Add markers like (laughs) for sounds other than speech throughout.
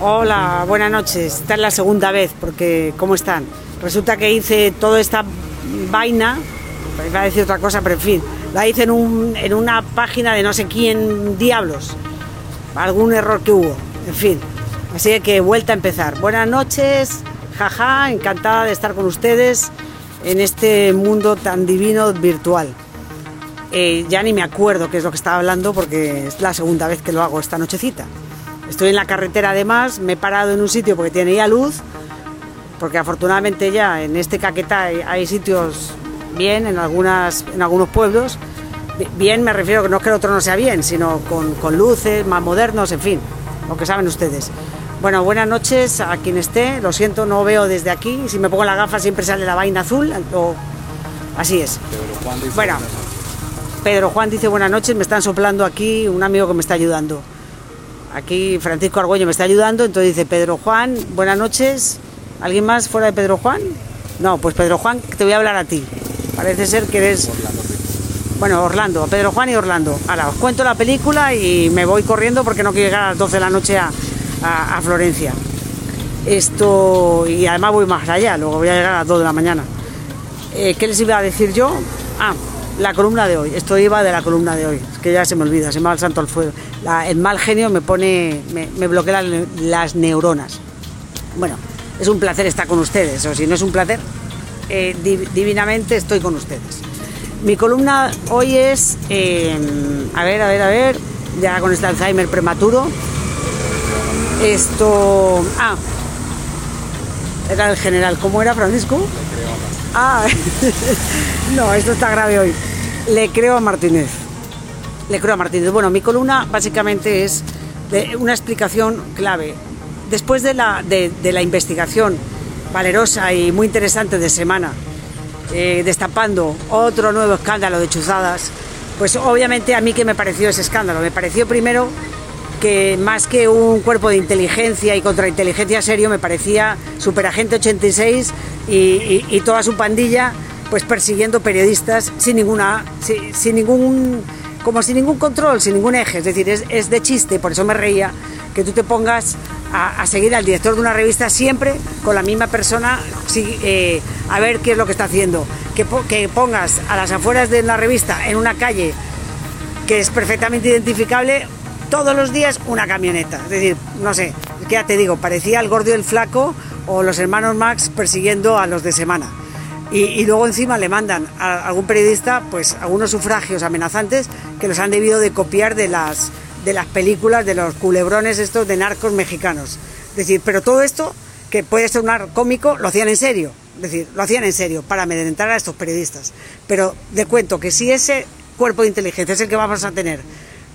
Hola, buenas noches. Esta es la segunda vez, porque ¿cómo están? Resulta que hice toda esta vaina, iba a decir otra cosa, pero en fin, la hice en, un, en una página de no sé quién diablos. Algún error que hubo, en fin. Así que vuelta a empezar. Buenas noches, jaja, encantada de estar con ustedes en este mundo tan divino virtual. Eh, ya ni me acuerdo qué es lo que estaba hablando porque es la segunda vez que lo hago esta nochecita. Estoy en la carretera además, me he parado en un sitio porque tenía luz, porque afortunadamente ya en este Caquetá hay, hay sitios bien en, algunas, en algunos pueblos. Bi- Bien me refiero que no es que el otro no sea bien, sino con, con luces, más modernos, en fin, lo que saben ustedes. Bueno, buenas noches a quien esté. Lo siento, no veo desde aquí. Si me pongo la gafa siempre sale la vaina azul. O... Así es. Bueno, Pedro Juan dice buenas noches, me están soplando aquí un amigo que me está ayudando. Aquí Francisco Argüello me está ayudando, entonces dice Pedro Juan, buenas noches. ¿Alguien más fuera de Pedro Juan? No, pues Pedro Juan, te voy a hablar a ti. Parece ser que eres... Bueno, Orlando, Pedro Juan y Orlando. Ahora, os cuento la película y me voy corriendo porque no quiero llegar a las 12 de la noche a, a- a Florencia. Esto, y además voy más allá, luego voy a llegar a las 2 de la mañana. Eh, ¿Qué les iba a decir yo? Ah, la columna de hoy. Esto iba de la columna de hoy. Es que ya se me olvida, se me va el santo al fuego. El mal genio me pone, me, bloquea las, neuronas. Bueno, es un placer estar con ustedes, o si no es un placer, eh, div- divinamente estoy con ustedes. Mi columna hoy es, eh, a ver, a ver, a ver, ya con este Alzheimer prematuro. Esto, ah, era el general, ¿cómo era Francisco? Ah, (laughs) no, esto está grave hoy. Le creo a Martínez. Le creo a Martínez. Bueno, mi columna básicamente es una explicación clave. Después de la, de la investigación valerosa y muy interesante de semana, eh, destapando otro nuevo escándalo de chuzadas, pues obviamente a mí que me pareció ese escándalo. Me pareció primero que más que un cuerpo de inteligencia y contrainteligencia serio, me parecía Superagente 86 y, toda su pandilla pues persiguiendo periodistas sin ninguna, sin, ningún, como sin ningún control, sin ningún eje. Es decir, es, de chiste, por eso me reía, que tú te pongas a, seguir al director de una revista siempre con la misma persona si- eh, a ver qué es lo que está haciendo. Que, que pongas a las afueras de la revista en una calle que es perfectamente identificable todos los días una camioneta. Es decir, no sé, ya te digo, parecía el gordo y el flaco o los hermanos Max persiguiendo a los de semana. Y, y luego encima le mandan a algún periodista pues algunos sufragios amenazantes que los han debido de copiar de las, de las películas de los culebrones estos de narcos mexicanos. Es decir, pero todo esto que puede sonar cómico, lo hacían en serio. Es decir, lo hacían en serio para amedrentar a estos periodistas. Pero de cuento que si ese cuerpo de inteligencia es el que vamos a tener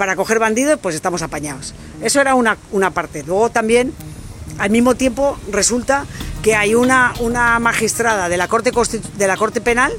para coger bandidos, pues estamos apañados. Eso era una, una parte. Luego también, al mismo tiempo, resulta que hay una, una magistrada de la Corte, de la corte Penal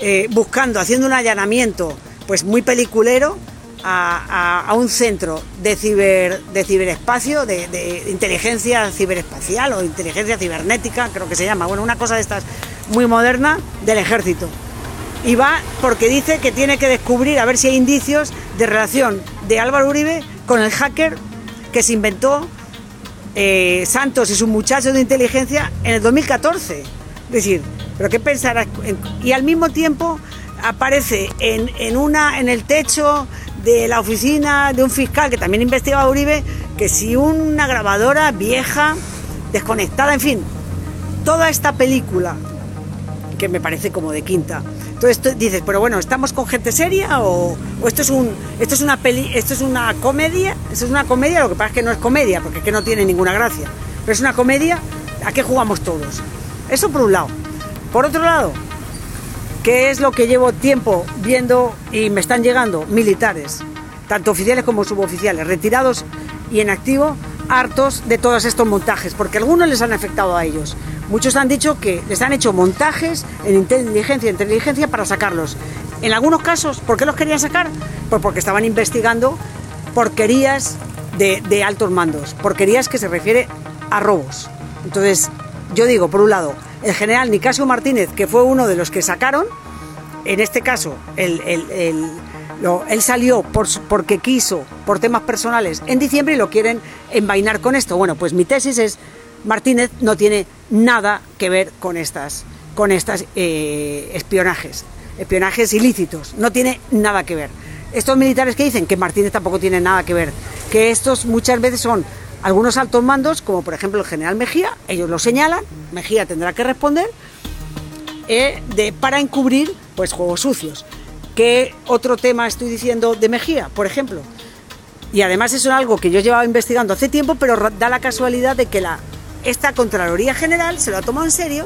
eh, buscando, haciendo un allanamiento pues muy peliculero a, a- a un centro de, ciber, de ciberespacio, de, de inteligencia ciberespacial o inteligencia cibernética, creo que se llama, bueno, una cosa de estas muy moderna del ejército. Y va porque dice que tiene que descubrir a ver si hay indicios de relación de Álvaro Uribe con el hacker que se inventó eh, Santos y sus muchachos de inteligencia en el 2014. Es decir, ¿pero qué pensarás? En- Y al mismo tiempo aparece en, en una, en el techo de la oficina de un fiscal que también investigaba a Uribe, que si una grabadora vieja, desconectada, en fin, toda esta película, que me parece como de quinta. Entonces dices, pero bueno, ¿estamos con gente seria o, o esto es un esto es una peli, esto es una comedia? Esto es una comedia, lo que pasa es que no es comedia, porque es que no tiene ninguna gracia. Pero es una comedia, ¿a qué jugamos todos? Eso por un lado. Por otro lado, ¿qué es lo que llevo tiempo viendo y me están llegando? Militares, tanto oficiales como suboficiales, retirados y en activo, hartos de todos estos montajes, porque algunos les han afectado a ellos. Muchos han dicho que les han hecho montajes en inteligencia, inteligencia para sacarlos. En algunos casos, ¿por qué los querían sacar? Pues porque estaban investigando porquerías de, de altos mandos, porquerías que se refiere a robos. Entonces, yo digo, por un lado, el general Nicasio Martínez, que fue uno de los que sacaron, en este caso, el, él salió por, porque quiso, por temas personales, en diciembre y lo quieren envainar con esto. Bueno, pues mi tesis es, Martínez no tiene nada que ver con estas, con estas eh, espionajes, espionajes ilícitos, no tiene nada que ver. Estos militares que dicen que Martínez tampoco tiene nada que ver, que estos muchas veces son algunos altos mandos, como por ejemplo el general Mejía, ellos lo señalan, Mejía tendrá que responder, eh, de, para encubrir pues juegos sucios. ¿Qué otro tema estoy diciendo de Mejía, por ejemplo? Y además es algo que yo llevaba investigando hace tiempo, pero da la casualidad de que esta Contraloría General se lo ha tomado en serio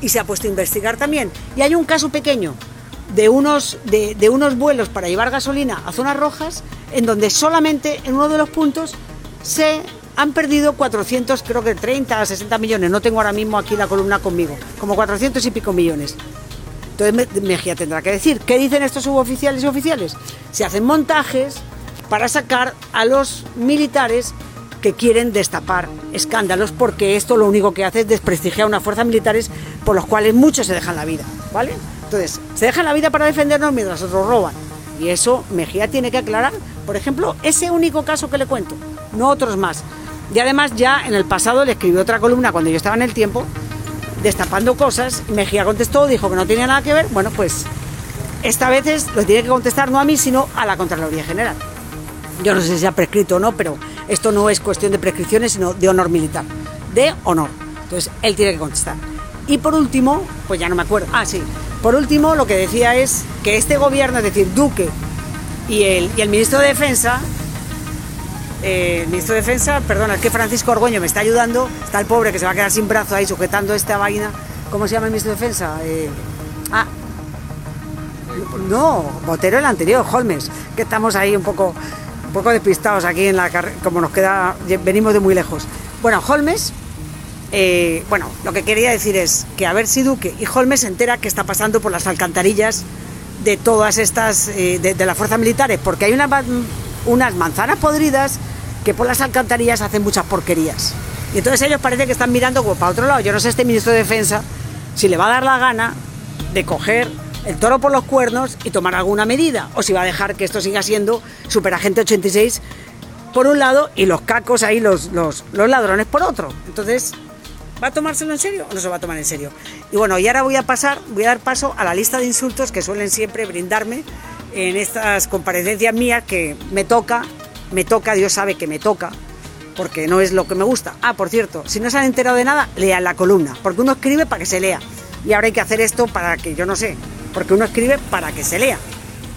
y se ha puesto a investigar también. Y hay un caso pequeño de unos vuelos para llevar gasolina a zonas rojas, en donde solamente en uno de los puntos se han perdido 400, creo que 30 a 60 millones. No tengo ahora mismo aquí la columna conmigo, como 400 y pico millones. Entonces Me- Mejía tendrá que decir, ¿qué dicen estos suboficiales y oficiales? Se hacen montajes para sacar a los militares que quieren destapar escándalos, porque esto lo único que hace es desprestigiar unas fuerzas militares por los cuales muchos se dejan la vida, ¿vale? Entonces, se dejan la vida para defendernos mientras otros roban. Y eso Mejía tiene que aclarar, por ejemplo, ese único caso que le cuento, no otros más. Y además ya en el pasado le escribió otra columna cuando yo estaba en el tiempo, destapando cosas. Mejía contestó, dijo que no tenía nada que ver. Bueno, pues esta vez es- lo tiene que contestar no a mí, sino a la Contraloría General. Yo no sé si ha prescrito o no, pero esto no es cuestión de prescripciones, sino de honor militar. De honor. Entonces, él tiene que contestar. Y por último, pues ya no me acuerdo. Ah, sí. Por último, lo que decía es que este gobierno, es decir, Duque y el, y el ministro de Defensa, eh, el ministro de Defensa, perdona, es que Francisco Orgoño me está ayudando, está el pobre que se va a quedar sin brazo ahí sujetando esta vaina. ¿Cómo se llama el ministro de Defensa? Eh, ah, no, Botero el anterior, Holmes, que estamos ahí un poco, un poco despistados aquí en la carrera, como nos queda, venimos de muy lejos. Bueno, Holmes, eh, bueno, lo que quería decir es que a ver si Duque y Holmes se entera que está pasando por las alcantarillas de todas estas, eh, de, las fuerzas militares, porque hay unas manzanas podridas que por las alcantarillas hacen muchas porquerías. Y entonces ellos parece que están mirando como para otro lado. Yo no sé este ministro de Defensa si le va a dar la gana de coger el toro por los cuernos y tomar alguna medida, o si va a dejar que esto siga siendo Superagente 86 por un lado y los cacos ahí, los, los, los ladrones por otro. Entonces, ¿va a tomárselo en serio o no se va a tomar en serio? Y bueno, y ahora voy a pasar, voy a dar paso a la lista de insultos que suelen siempre brindarme en estas comparecencias mías que me toca, me toca, Dios sabe que me toca, porque no es lo que me gusta. Ah, por cierto, si no se han enterado de nada, lean la columna, porque uno escribe para que se lea. Y ahora hay que hacer esto para que, yo no sé, porque uno escribe para que se lea.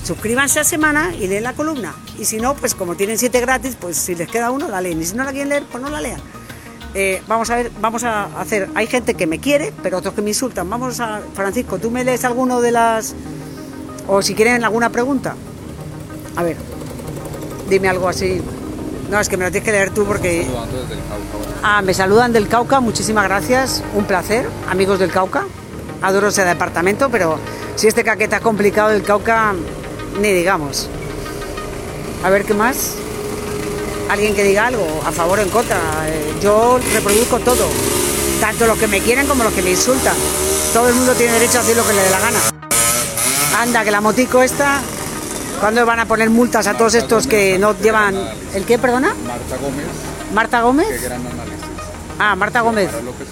Suscríbanse a semana y leen la columna. Y si no, pues como tienen siete gratis, pues si les queda uno, la leen. Y si no la quieren leer, pues no la lean. Eh, vamos a ver, vamos a hacer. Hay gente que me quiere, pero otros que me insultan. Vamos a. Francisco, ¿tú me lees alguno de las. o si quieren alguna pregunta? A ver, dime algo así. No, es que me lo tienes que leer tú porque. Ah, me saludan del Cauca, muchísimas gracias, un placer, amigos del Cauca. Adoro ese departamento, pero si este caqueta es complicado del Cauca, ni digamos. A ver qué más. Alguien que diga algo, a favor o en contra. Eh, Yo reproduzco todo, tanto los que me quieren como los que me insultan. Todo el mundo tiene derecho a hacer lo que le dé la gana. Anda, que la motico esta, ¿cuándo van a poner multas a todos estos que no llevan... ¿El qué, perdona? Marta Gómez, Marta Gómez. qué gran análisis. Ah, Marta Gómez. López.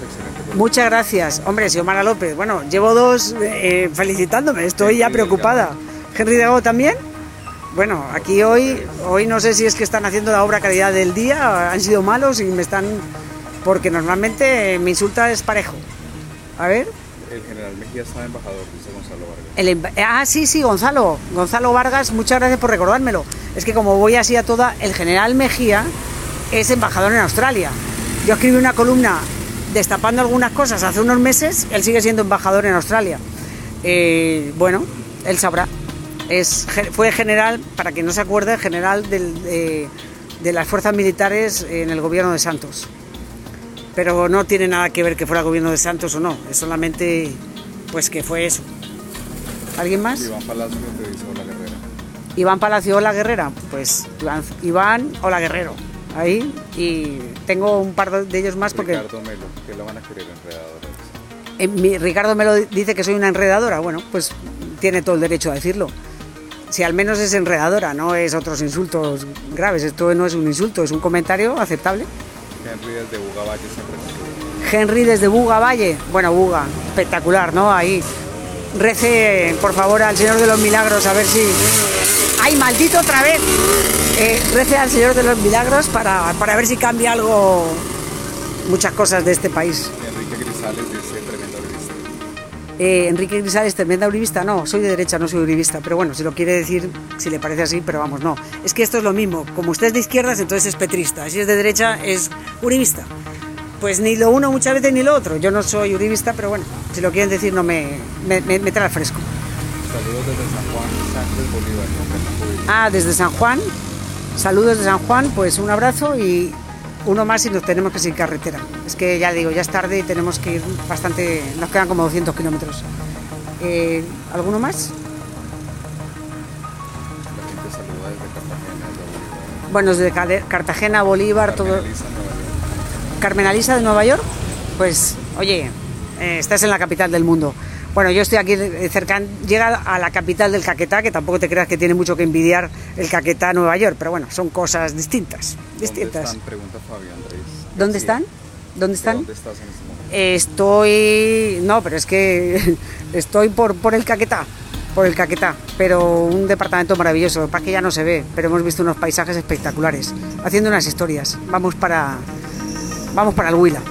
Muchas gracias. Hombre, Xiomara López. Bueno, llevo dos eh, felicitándome. Estoy ya preocupada. ¿Henry Dago también? Bueno, aquí hoy, hoy no sé si es que están haciendo la obra calidad del día, han sido malos y me están... Porque normalmente mi insulta es parejo. A ver. El general Mejía está embajador, dice Gonzalo Vargas. Ah, sí, sí, Gonzalo. Gonzalo Vargas, muchas gracias por recordármelo. Es que como voy así a toda, el general Mejía es embajador en Australia. Yo escribí una columna destapando algunas cosas hace unos meses, él sigue siendo embajador en Australia. Eh, bueno, él sabrá. Es, fue general, para quien no se acuerde, general de, de las fuerzas militares en el gobierno de Santos. Pero no tiene nada que ver que fuera gobierno de Santos o no, es solamente pues que fue eso. ¿Alguien más? Iván Palacio Hola Guerrera. Iván Palacio Hola Guerrera, pues Iván, Iván Hola Guerrero, ahí. Y tengo un par de ellos más porque... Ricardo Melo, que lo van a querer enredadora. Eh, mi- Ricardo Melo dice que soy una enredadora, bueno, pues tiene todo el derecho a decirlo. Si al menos es enredadora, no es otros insultos graves, esto no es un insulto, es un comentario aceptable. Henry desde Buga Valle siempre. Henry desde Buga Valle. Bueno, Buga, espectacular, ¿no? Ahí. Rece, por favor, al Señor de los Milagros, a ver si. ¡Ay, maldito otra vez! Eh, rece al Señor de los Milagros para, para ver si cambia algo, muchas cosas de este país. Enrique Grisales dice. Eh, Enrique Grisales, tremenda uribista. No, soy de derecha, no soy uribista. Pero bueno, si lo quiere decir, si le parece así, pero vamos, no. Es que esto es lo mismo. Como usted es de izquierdas, entonces es petrista. Si es de derecha, es uribista. Pues ni lo uno muchas veces ni lo otro. Yo no soy uribista, pero bueno, si lo quieren decir, no me, me, me, me trae al fresco. Saludos desde San Juan, Sánchez Bolívar. Ah, desde San Juan. Saludos de San Juan, pues un abrazo y uno más y nos tenemos que seguir carretera. Es que ya digo, ya es tarde y tenemos que ir bastante, nos quedan como 200 kilómetros. Eh, ¿Alguno más? La gente saluda desde Cartagena, desde Bolívar. Bueno, desde Cartagena, Bolívar, todo. Carmen Elisa, Nueva York. Carmen Alisa de Nueva York, pues oye, eh, estás en la capital del mundo. Bueno, yo estoy aquí cerca, llega a la capital del Caquetá, que tampoco te creas que tiene mucho que envidiar el Caquetá Nueva York, pero bueno, son cosas distintas, ¿Dónde distintas. están? Pregunta Fabián Reyes. ¿Dónde están? ¿Dónde están? ¿Dónde estás en este momento? Estoy, no, pero es que (laughs) estoy por, por el Caquetá, por el Caquetá, pero un departamento maravilloso, para que ya no se ve, pero hemos visto unos paisajes espectaculares, haciendo unas historias. Vamos para, vamos para el Huila.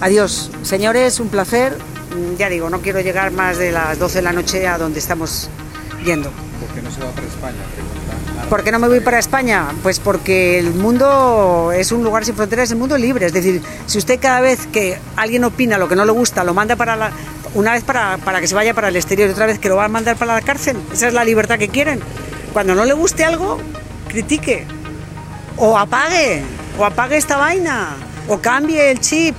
Adiós, señores, un placer. Mm, Ya digo, no quiero llegar más de las 12 de la noche a donde estamos yendo. ¿Por qué no se va para España? Pregunta. ¿Por qué no me voy para España? Pues porque el mundo es un lugar sin fronteras, es el mundo libre. Es decir, si usted cada vez que alguien opina lo que no le gusta, lo manda para la, una vez para, para que se vaya para el exterior y otra vez que lo va a mandar para la cárcel, esa es la libertad que quieren. Cuando no le guste algo, critique. O apague, o apague esta vaina, o cambie el chip,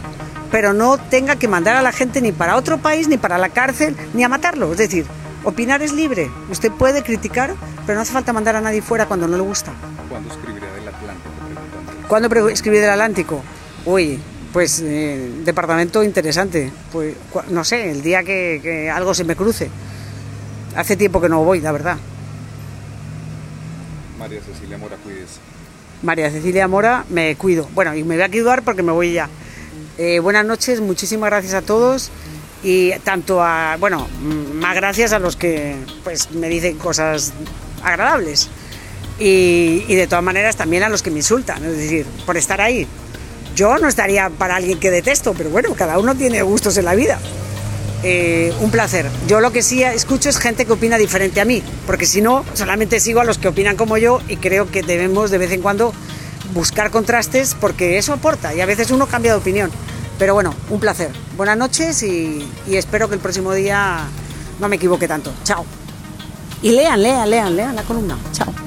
pero no tenga que mandar a la gente ni para otro país, ni para la cárcel, ni a matarlo. Es decir, opinar es libre. Usted puede criticar, pero no hace falta mandar a nadie fuera cuando no le gusta. ¿Cuándo escribirá del Atlántico? ¿Cuándo escribí del Atlántico? Uy, pues eh, departamento interesante. Pues no sé, el día que, que algo se me cruce. Hace tiempo que no voy, la verdad. María Cecilia Mora, cuídese. María Cecilia Mora, me cuido. Bueno, y me voy a cuidar porque me voy ya. Eh, buenas noches, muchísimas gracias a todos y tanto a, bueno, mm, más gracias a los que pues me dicen cosas agradables y, y de todas maneras también a los que me insultan, es decir, por estar ahí. Yo no estaría para alguien que detesto, pero bueno, cada uno tiene gustos en la vida. Eh, un placer. Yo lo que sí escucho es gente que opina diferente a mí, porque si no, solamente sigo a los que opinan como yo y creo que debemos de vez en cuando buscar contrastes porque eso aporta y a veces uno cambia de opinión. Pero bueno, un placer. Buenas noches y, espero que el próximo día no me equivoque tanto. Chao. Y lean, lean, lean, lean la columna. Chao.